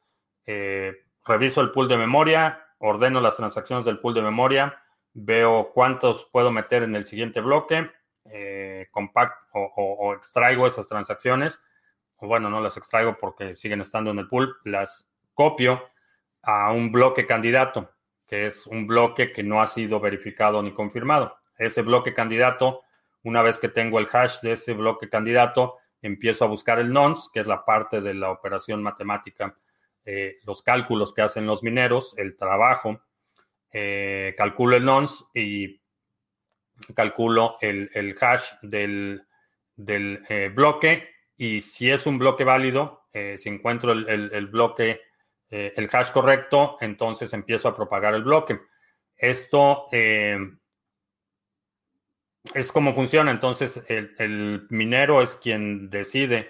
reviso el pool de memoria, ordeno las transacciones del pool de memoria, veo cuántos puedo meter en el siguiente bloque, eh, o, extraigo esas transacciones, o bueno, no las extraigo porque siguen estando en el pool, las copio a un bloque candidato, es un bloque que no ha sido verificado ni confirmado. Ese bloque candidato, una vez que tengo el hash de ese bloque candidato, empiezo a buscar el nonce, que es la parte de la operación matemática, eh, los cálculos que hacen los mineros, el trabajo, eh, calculo el nonce y calculo el, hash del, eh, bloque y si es un bloque válido, si encuentro el, bloque, eh, el hash correcto, entonces empiezo a propagar el bloque. Esto es como funciona. Entonces, el, minero es quien decide.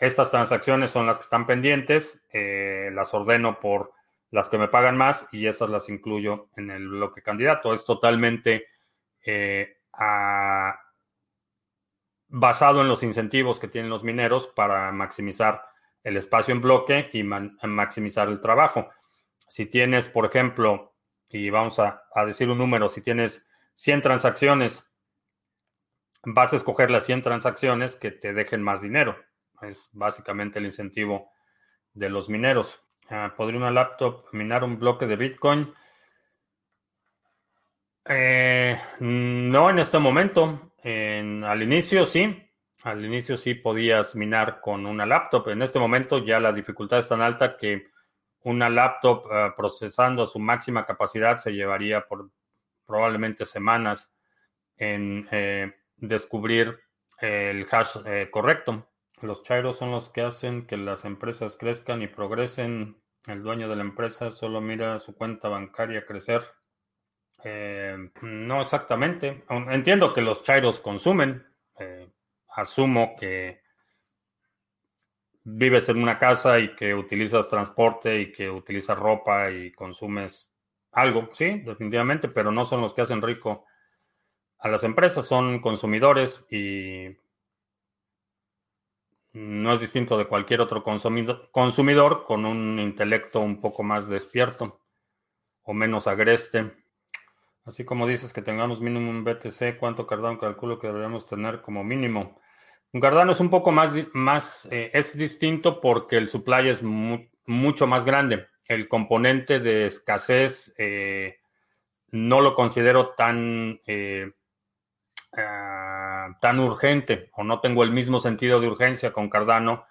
estas transacciones son las que están pendientes, las ordeno por las que me pagan más y esas las incluyo en el bloque candidato. Es totalmente eh, basado en los incentivos que tienen los mineros para maximizar el espacio en bloque y maximizar el trabajo. Si tienes, por ejemplo, y vamos a, decir un número, si tienes 100 transacciones, vas a escoger las 100 transacciones que te dejen más dinero. Es básicamente el incentivo de los mineros. Ah, ¿Podría una laptop minar un bloque de Bitcoin? Eh, no en este momento. al inicio sí. Al inicio sí podías minar con una laptop. En este momento ya la dificultad es tan alta que una laptop ah, procesando a su máxima capacidad se llevaría por probablemente semanas en eh, descubrir el hash eh, correcto. Los chairos son los que hacen que las empresas crezcan y progresen. El dueño de la empresa solo mira su cuenta bancaria crecer. Eh, no exactamente. Entiendo que los chairos consumen. Eh, asumo que vives en una casa y que utilizas transporte y que utilizas ropa y consumes algo. Sí, definitivamente, pero no son los que hacen rico a las empresas. Son consumidores y no es distinto de cualquier otro consumidor, con un intelecto un poco más despierto o menos agreste. Así como dices que tengamos mínimo un BTC, ¿cuánto Cardano calculo que deberíamos tener como mínimo? Cardano es un poco más, más eh, es distinto porque el supply es mucho más grande. El componente de escasez eh, no lo considero tan, eh, ah, tan urgente o no tengo el mismo sentido de urgencia con Cardano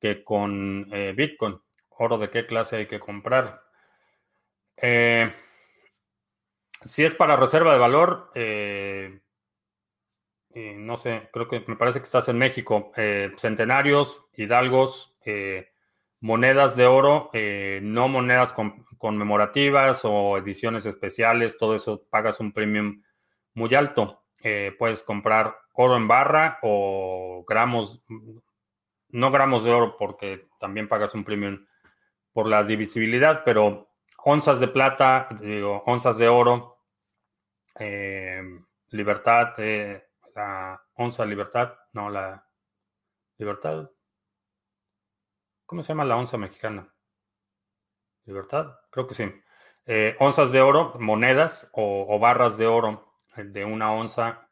que con Bitcoin. Oro de qué clase hay que comprar. si es para reserva de valor, no sé, creo que me parece que estás en México, eh, centenarios, hidalgos, eh, monedas de oro, eh, no monedas conmemorativas o ediciones especiales, todo eso pagas un premium muy alto. puedes comprar oro en barra o gramos, no gramos de oro porque también pagas un premium por la divisibilidad, pero onzas de plata, digo, onzas de oro, libertad, la onza libertad, no, la libertad. ¿Cómo se llama la onza mexicana? Libertad, creo que sí. Eh, onzas de oro, monedas o, barras de oro de una onza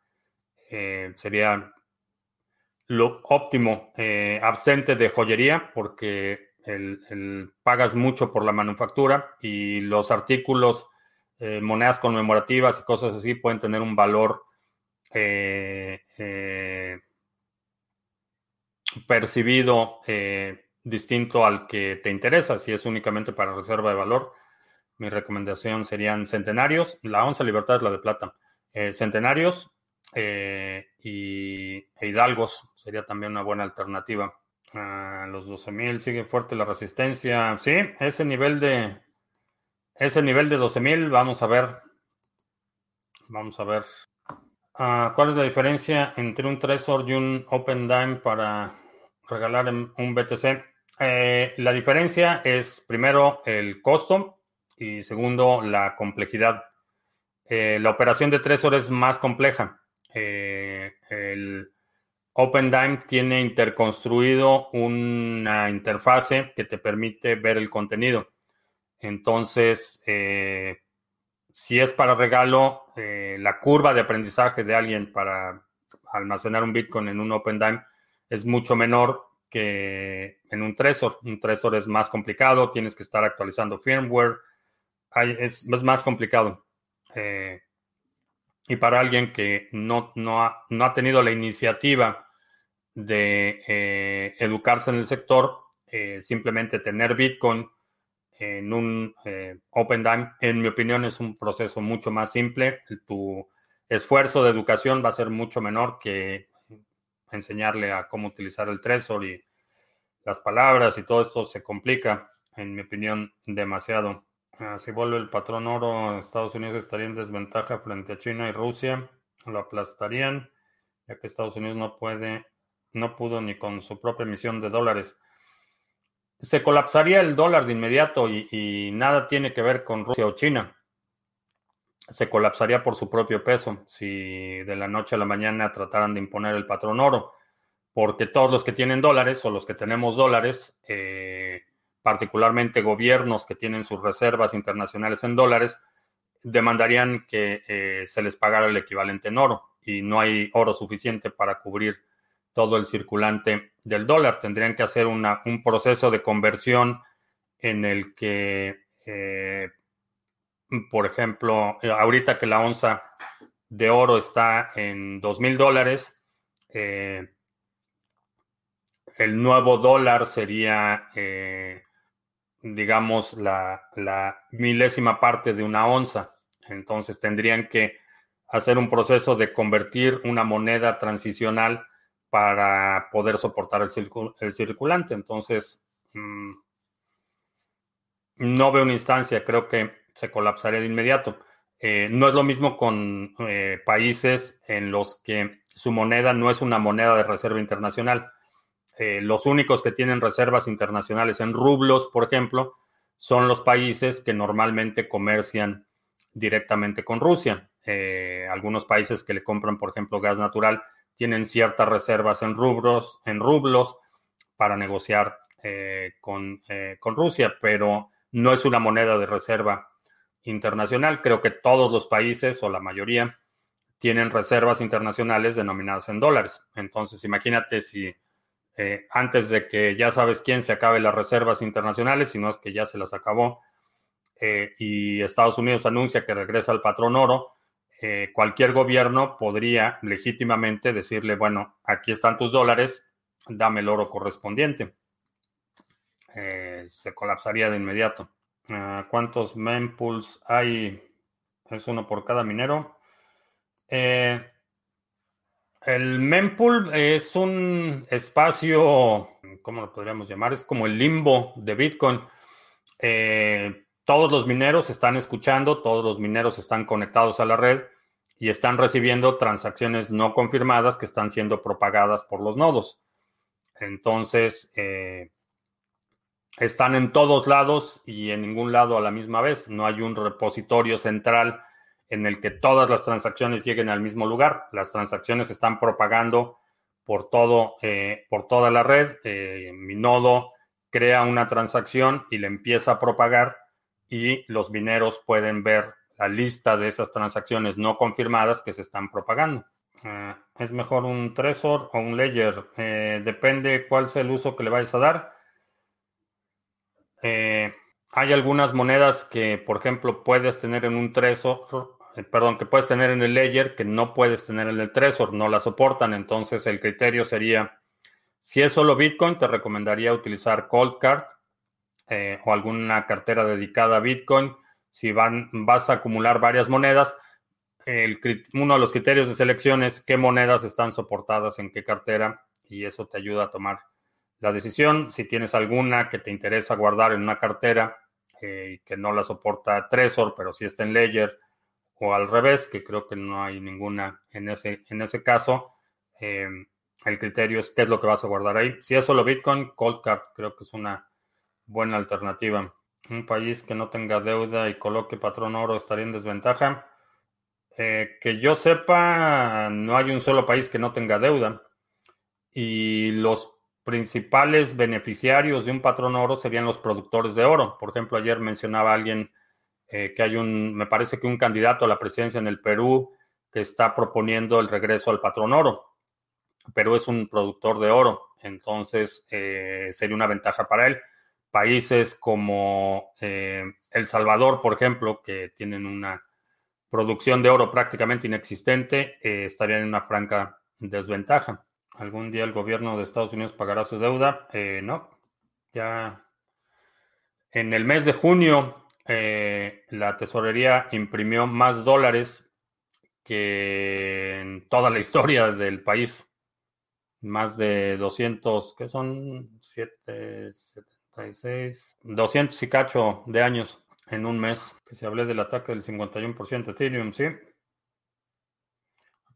eh, sería lo óptimo. Eh, absente de joyería porque el, pagas mucho por la manufactura y los artículos, monedas conmemorativas y cosas así pueden tener un valor eh, eh, percibido eh, distinto al que te interesa. Si es únicamente para reserva de valor, mi recomendación serían centenarios. La onza libertad es la de plata. centenarios y e hidalgos sería también una buena alternativa. A los 12.000 sigue fuerte la resistencia. Sí, ese nivel de ese nivel de 12.000, vamos a ver. Vamos a ver Ah, ¿Cuál es la diferencia entre un Trezor y un Open Dime para regalar un BTC? Eh, la diferencia es primero el costo y segundo la complejidad. Eh, la operación de Trezor es más compleja. Eh, el Open Dime tiene interconstruido una interfase que te permite ver el contenido. Entonces, si es para regalo, eh, la curva de aprendizaje de alguien para almacenar un Bitcoin en un OpenDime es mucho menor que en un Trezor. Un Trezor es más complicado, tienes que estar actualizando firmware, es, más complicado. Eh, y para alguien que no, no, ha, no, ha, tenido la iniciativa de eh, educarse en el sector, simplemente tener Bitcoin en un eh, Open Dime, en mi opinión, es un proceso mucho más simple. Tu esfuerzo de educación va a ser mucho menor que enseñarle a cómo utilizar el Trezor y las palabras y todo esto se complica, en mi opinión, demasiado. Ah, si vuelve el patrón oro, Estados Unidos estaría en desventaja frente a China y Rusia. Lo aplastarían, ya que Estados Unidos no puede, no pudo ni con su propia emisión de dólares se colapsaría el dólar de inmediato y, nada tiene que ver con Rusia o China. Se colapsaría por su propio peso si de la noche a la mañana trataran de imponer el patrón oro, porque todos los que tienen dólares o los que tenemos dólares, eh, particularmente gobiernos que tienen sus reservas internacionales en dólares, demandarían que eh, se les pagara el equivalente en oro y no hay oro suficiente para cubrir todo el circulante del dólar. Tendrían que hacer una, un proceso de conversión en el que, eh, por ejemplo, eh, ahorita que la onza de oro está en dos mil dólares, eh, el nuevo dólar sería, digamos, la, la milésima parte de una onza. Entonces tendrían que hacer un proceso de convertir una moneda transicional para poder soportar el, circulante. Entonces, mm, no veo una instancia, creo que se colapsaría de inmediato. Eh, no es lo mismo con eh, países en los que su moneda no es una moneda de reserva internacional. Eh, los únicos que tienen reservas internacionales en rublos, por ejemplo, son los países que normalmente comercian directamente con Rusia. algunos países que le compran, por ejemplo, gas natural tienen ciertas reservas en rubros, en rublos, para negociar con, con Rusia, pero no es una moneda de reserva internacional. Creo que todos los países o la mayoría tienen reservas internacionales denominadas en dólares. Entonces, imagínate si eh, antes de que ya sabes quién se acabe las reservas internacionales, si no es que ya se las acabó, eh, y Estados Unidos anuncia que regresa al patrón oro, eh, cualquier gobierno podría legítimamente decirle, bueno, aquí están tus dólares, dame el oro correspondiente. se colapsaría de inmediato. Ah, ¿Cuántos mempools hay? Es uno por cada minero. Eh, el mempool es un espacio, ¿cómo lo podríamos llamar? Es como el limbo de Bitcoin. Eh, todos los mineros están escuchando, todos los mineros están conectados a la red y están recibiendo transacciones no confirmadas que están siendo propagadas por los nodos. Entonces, eh, están en todos lados y en ningún lado a la misma vez. No hay un repositorio central en el que todas las transacciones lleguen al mismo lugar. Las transacciones están propagando por, todo, eh, por toda la red. Eh, mi nodo crea una transacción y le empieza a propagar y los mineros pueden ver la lista de esas transacciones no confirmadas que se están propagando. Eh, ¿Es mejor un Trezor o un Ledger? depende cuál sea el uso que le vayas a dar. hay algunas monedas que, por ejemplo, puedes tener en un Trezor eh, perdón, que puedes tener en el Ledger que no puedes tener en el Trezor, no la soportan. Entonces el criterio sería, si es solo Bitcoin, te recomendaría utilizar Cold Card eh, o alguna cartera dedicada a Bitcoin. Si van, vas a acumular varias monedas, uno de los criterios de selección es qué monedas están soportadas en qué cartera y eso te ayuda a tomar la decisión. Si tienes alguna que te interesa guardar en una cartera eh, que no la soporta Trezor, pero sí está en Ledger, o al revés, que creo que no hay ninguna en ese, en ese caso. Eh, el criterio es qué es lo que vas a guardar ahí. Si es solo Bitcoin, Cold Card creo que es una buena alternativa. Un país que no tenga deuda y coloque patrón oro estaría en desventaja. Eh, que yo sepa, no hay un solo país que no tenga deuda. Y los principales beneficiarios de un patrón oro serían los productores de oro. Por ejemplo, ayer mencionaba alguien eh, que hay un, me parece que un candidato a la presidencia en el Perú que está proponiendo el regreso al patrón oro. Perú es un productor de oro, entonces eh, sería una ventaja para él. Países como eh, El Salvador, por ejemplo, que tienen una producción de oro prácticamente inexistente, estarían en una franca desventaja. ¿Algún día el gobierno de Estados Unidos pagará su deuda? no, ya en el mes de junio eh, la tesorería imprimió más dólares que en toda la historia del país. Más de 200, ¿qué son? 7, 76, 200 y cacho de años en un mes. Que se hablé del ataque del 51% de Ethereum, ¿sí?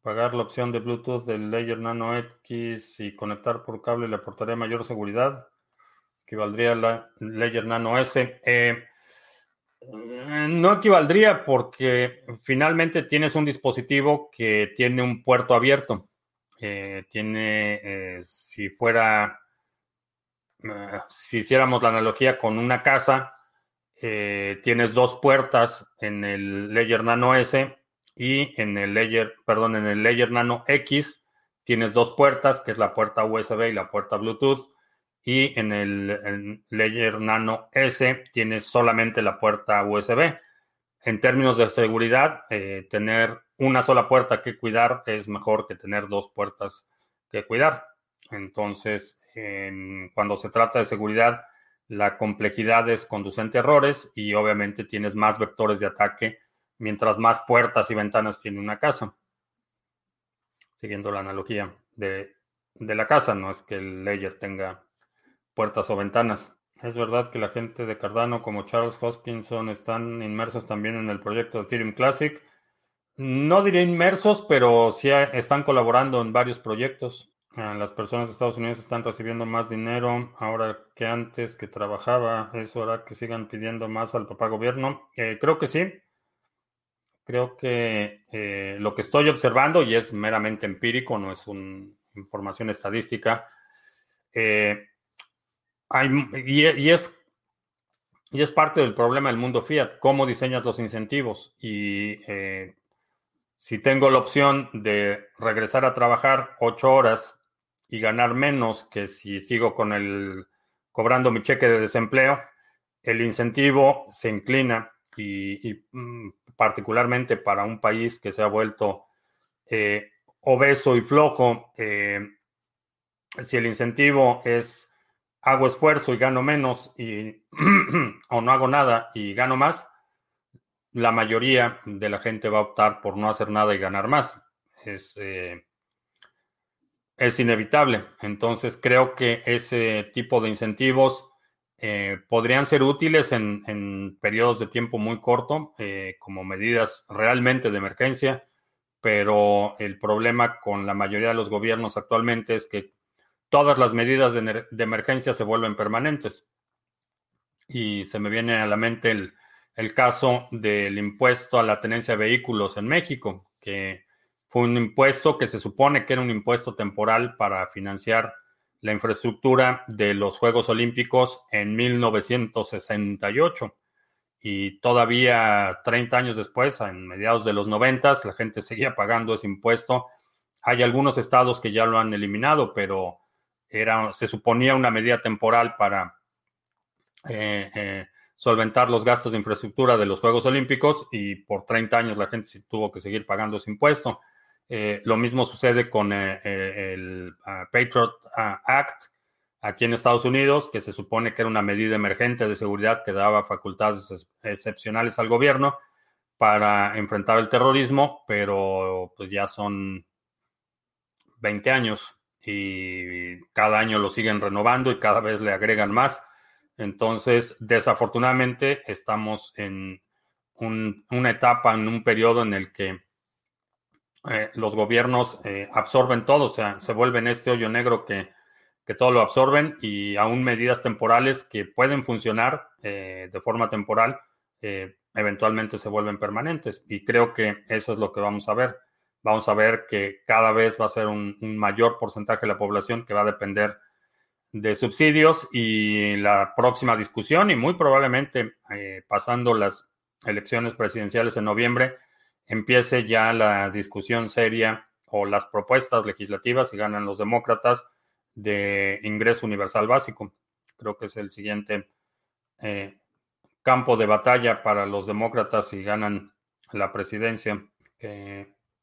Apagar la opción de Bluetooth del Layer Nano X y conectar por cable le aportaría mayor seguridad. Equivaldría a la Layer Nano S. Eh, no equivaldría porque finalmente tienes un dispositivo que tiene un puerto abierto. Eh, tiene, eh, si fuera, si hiciéramos la analogía con una casa, tienes dos puertas en el Layer Nano S y en el Layer, perdón, en el Nano X tienes dos puertas, que es la puerta USB y la puerta Bluetooth y en el Layer Nano S tienes solamente la puerta USB. En términos de seguridad, eh, tener una sola puerta que cuidar es mejor que tener dos puertas que cuidar. Entonces, cuando se trata de seguridad, la complejidad es conducente a errores y obviamente tienes más vectores de ataque mientras más puertas y ventanas tiene una casa. Siguiendo la analogía de, la casa, no es que el layer tenga puertas o ventanas. Es verdad que la gente de Cardano como Charles Hoskinson están inmersos también en el proyecto de Ethereum Classic. No diré inmersos, pero sí están colaborando en varios proyectos. Ah, las personas de Estados Unidos están recibiendo más dinero ahora que antes que trabajaba. ¿Eso hará que sigan pidiendo más al papá gobierno? Eh, creo que sí. Creo que eh, lo que estoy observando, y es meramente empírico, no es una información estadística, eh, y, es, y es parte del problema del mundo fiat, cómo diseñas los incentivos. Y si tengo la opción de regresar a trabajar ocho horas y ganar menos que si sigo con el cobrando mi cheque de desempleo, el incentivo se inclina y, mm, particularmente para un país que se ha vuelto eh, obeso y flojo, eh, si el incentivo es hago esfuerzo y gano menos [CLEARS THROAT] o no hago nada y gano más, la mayoría de la gente va a optar por no hacer nada y ganar más. Es, eh, es inevitable. Entonces creo que ese tipo de incentivos eh, podrían ser útiles en, periodos de tiempo muy corto, eh, como medidas realmente de emergencia, pero el problema con la mayoría de los gobiernos actualmente es que todas las medidas de, emergencia se vuelven permanentes. Y se me viene a la mente el, el caso del impuesto a la tenencia de vehículos en México, que fue un impuesto que se supone que era un impuesto temporal para financiar la infraestructura de los Juegos Olímpicos en 1968. Y todavía 30 años después, en mediados de los 90, la gente seguía pagando ese impuesto. Hay algunos estados que ya lo han eliminado, pero era, se suponía una medida temporal para eh, eh, solventar los gastos de infraestructura de los Juegos Olímpicos y por 30 años la gente tuvo que seguir pagando ese impuesto. Eh, lo mismo sucede con eh, eh, el ah, Patriot ah, Act aquí en Estados Unidos, que se supone que era una medida emergente de seguridad que daba facultades excepcionales al gobierno para enfrentar el terrorismo, pero pues ya son 20 años y cada año lo siguen renovando y cada vez le agregan más. Entonces, desafortunadamente, estamos en una etapa, en un periodo en el que eh, los gobiernos eh, absorben todo, o sea, se vuelven este hoyo negro que, todo lo absorben y aún medidas temporales que pueden funcionar eh, de forma temporal, eventualmente se vuelven permanentes. Y creo que eso es lo que vamos a ver. Vamos a ver que cada vez va a ser un, un mayor porcentaje de la población que va a depender de subsidios y la próxima discusión y muy probablemente pasando las elecciones presidenciales en noviembre, empiece ya la discusión seria o las propuestas legislativas, si ganan los demócratas, de ingreso universal básico. Creo que es el siguiente eh, campo de batalla para los demócratas si ganan la presidencia.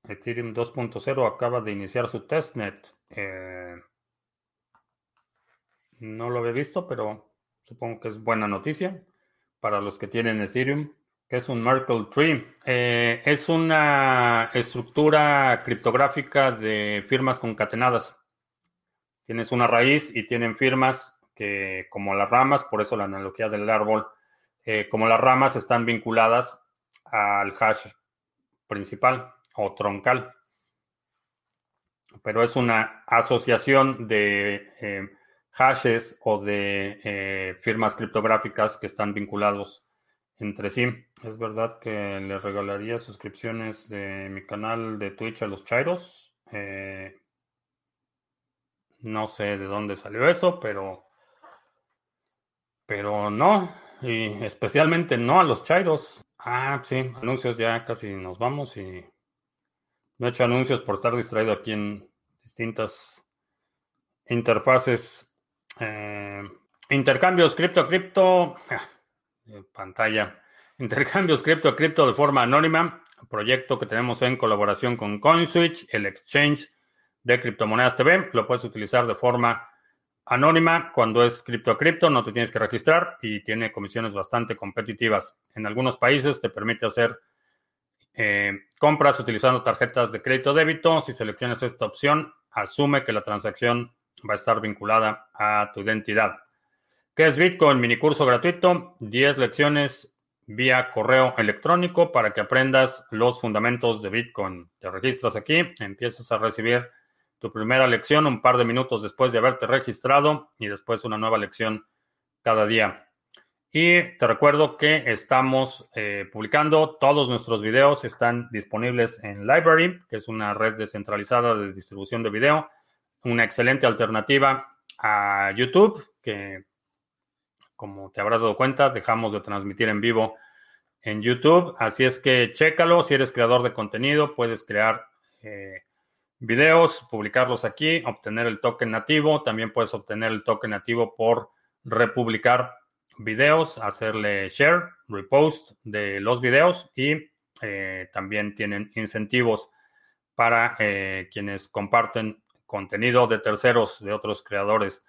Ethereum 2.0 acaba de iniciar su testnet. Eh, no lo había visto, pero supongo que es buena noticia para los que tienen Ethereum es un Merkle Tree? Eh, es una estructura criptográfica de firmas concatenadas. Tienes una raíz y tienen firmas que, como las ramas, por eso la analogía del árbol, eh, como las ramas están vinculadas al hash principal o troncal. Pero es una asociación de eh, hashes o de firmas criptográficas que están vinculados entre sí. Es verdad que le regalaría suscripciones de mi canal de Twitch a los Chairos. Eh, no sé de dónde salió eso, pero. Pero no. Y especialmente no a los Chairos. Ah, sí, anuncios ya casi nos vamos y. No he hecho anuncios por estar distraído aquí en distintas interfaces. Eh, intercambios cripto a cripto. Ah, pantalla. [LAUGHS] Intercambios cripto a cripto de forma anónima. Proyecto que tenemos en colaboración con CoinSwitch, el exchange de criptomonedas TV. Lo puedes utilizar de forma anónima cuando es cripto a cripto, no te tienes que registrar y tiene comisiones bastante competitivas. En algunos países te permite hacer eh, compras utilizando tarjetas de crédito débito. Si seleccionas esta opción, asume que la transacción va a estar vinculada a tu identidad. ¿Qué es Bitcoin? Minicurso gratuito, 10 lecciones vía correo electrónico para que aprendas los fundamentos de Bitcoin. Te registras aquí, empiezas a recibir tu primera lección un par de minutos después de haberte registrado y después una nueva lección cada día. Y te recuerdo que estamos eh, publicando todos nuestros videos, están disponibles en Library, que es una red descentralizada de distribución de video, una excelente alternativa a YouTube, que como te habrás dado cuenta, dejamos de transmitir en vivo en YouTube. Así es que chécalo. Si eres creador de contenido, puedes crear eh, videos, publicarlos aquí, obtener el token nativo. También puedes obtener el token nativo por republicar videos, hacerle share, repost de los videos y eh, también tienen incentivos para eh, quienes comparten contenido de terceros, de otros creadores.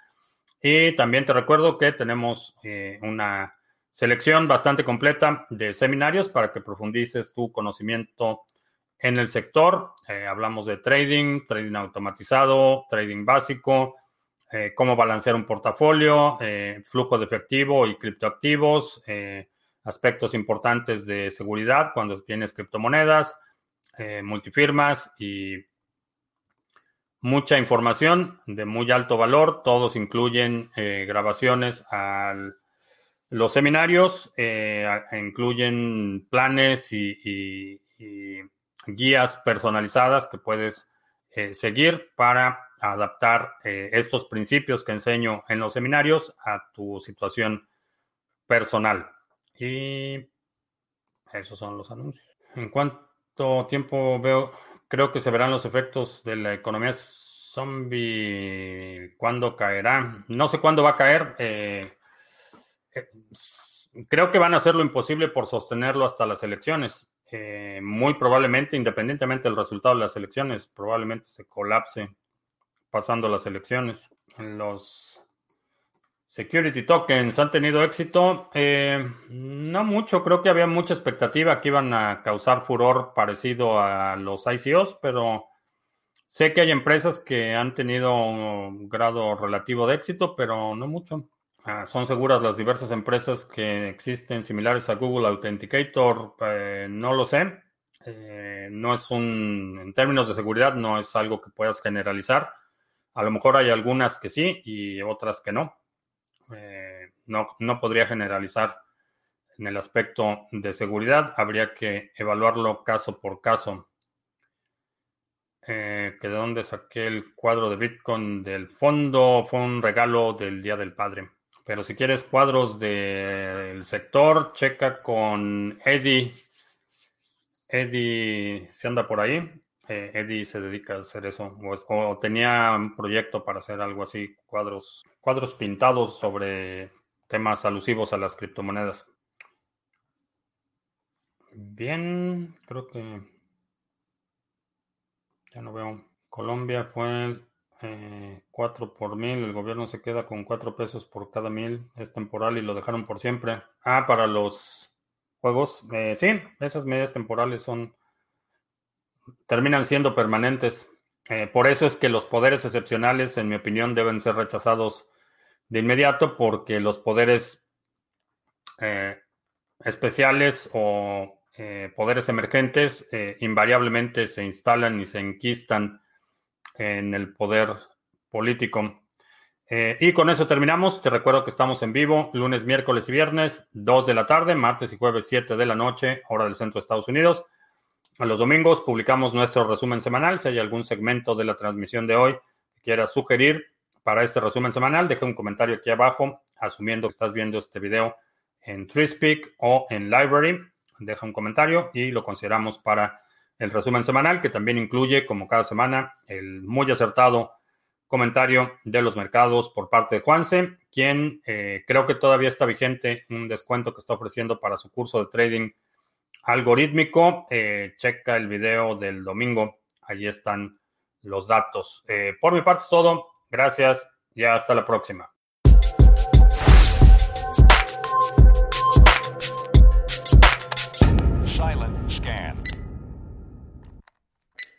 Y también te recuerdo que tenemos eh, una selección bastante completa de seminarios para que profundices tu conocimiento en el sector. hablamos de trading, trading automatizado, trading básico, eh, cómo balancear un portafolio, eh, flujo de efectivo y criptoactivos, eh, aspectos importantes de seguridad cuando tienes criptomonedas, multifirmas y mucha información de muy alto valor. Todos incluyen grabaciones a los seminarios, incluyen planes y guías personalizadas que puedes seguir para adaptar eh, estos principios que enseño en los seminarios a tu situación personal. Y esos son los anuncios. ¿En cuánto tiempo veo? Creo que se verán los efectos de la economía zombie. ¿Cuándo caerá? No sé cuándo va a caer. Eh, eh, creo que van a hacer lo imposible por sostenerlo hasta las elecciones. muy probablemente, independientemente del resultado de las elecciones, probablemente se colapse pasando las elecciones. Los security tokens han tenido éxito. Eh, no mucho, creo que había mucha expectativa que iban a causar furor parecido a los ICOs, pero sé que hay empresas que han tenido un grado relativo de éxito, pero no mucho. Ah, son seguras las diversas empresas que existen similares a Google Authenticator, eh, no lo sé. Eh, no es un, en términos de seguridad, no es algo que puedas generalizar. A lo mejor hay algunas que sí y otras que no. Eh, no, no podría generalizar en el aspecto de seguridad. Habría que evaluarlo caso por caso. Eh, que de dónde saqué el cuadro de Bitcoin del fondo fue un regalo del Día del Padre. Pero si quieres cuadros del sector, checa con Eddie. Eddie se anda por ahí. Eh, Eddie se dedica a hacer eso, o, tenía un proyecto para hacer algo así, cuadros, cuadros pintados sobre temas alusivos a las criptomonedas. Bien, creo que ya no veo. Colombia fue 4 eh, por mil, el gobierno se queda con 4 pesos por cada mil, es temporal y lo dejaron por siempre. Ah, para los juegos, eh, sí, esas medidas temporales son terminan siendo permanentes. Eh, por eso es que los poderes excepcionales, en mi opinión, deben ser rechazados de inmediato porque los poderes eh, especiales o eh, poderes emergentes invariablemente se instalan y se enquistan en el poder político. y con eso terminamos. Te recuerdo que estamos en vivo lunes, miércoles y viernes, 2 de la tarde, martes y jueves, 7 de la noche, hora del centro de Estados Unidos. A los domingos publicamos nuestro resumen semanal. Si hay algún segmento de la transmisión de hoy que quieras sugerir para este resumen semanal, deja un comentario aquí abajo, asumiendo que estás viendo este video en TreeSpeak o en Library. Deja un comentario y lo consideramos para el resumen semanal, que también incluye, como cada semana, el muy acertado comentario de los mercados por parte de Juanse, quien eh, creo que todavía está vigente un descuento que está ofreciendo para su curso de trading algorítmico, eh, checa el video del domingo. Allí están los datos. Eh, por mi parte es todo. Gracias y hasta la próxima.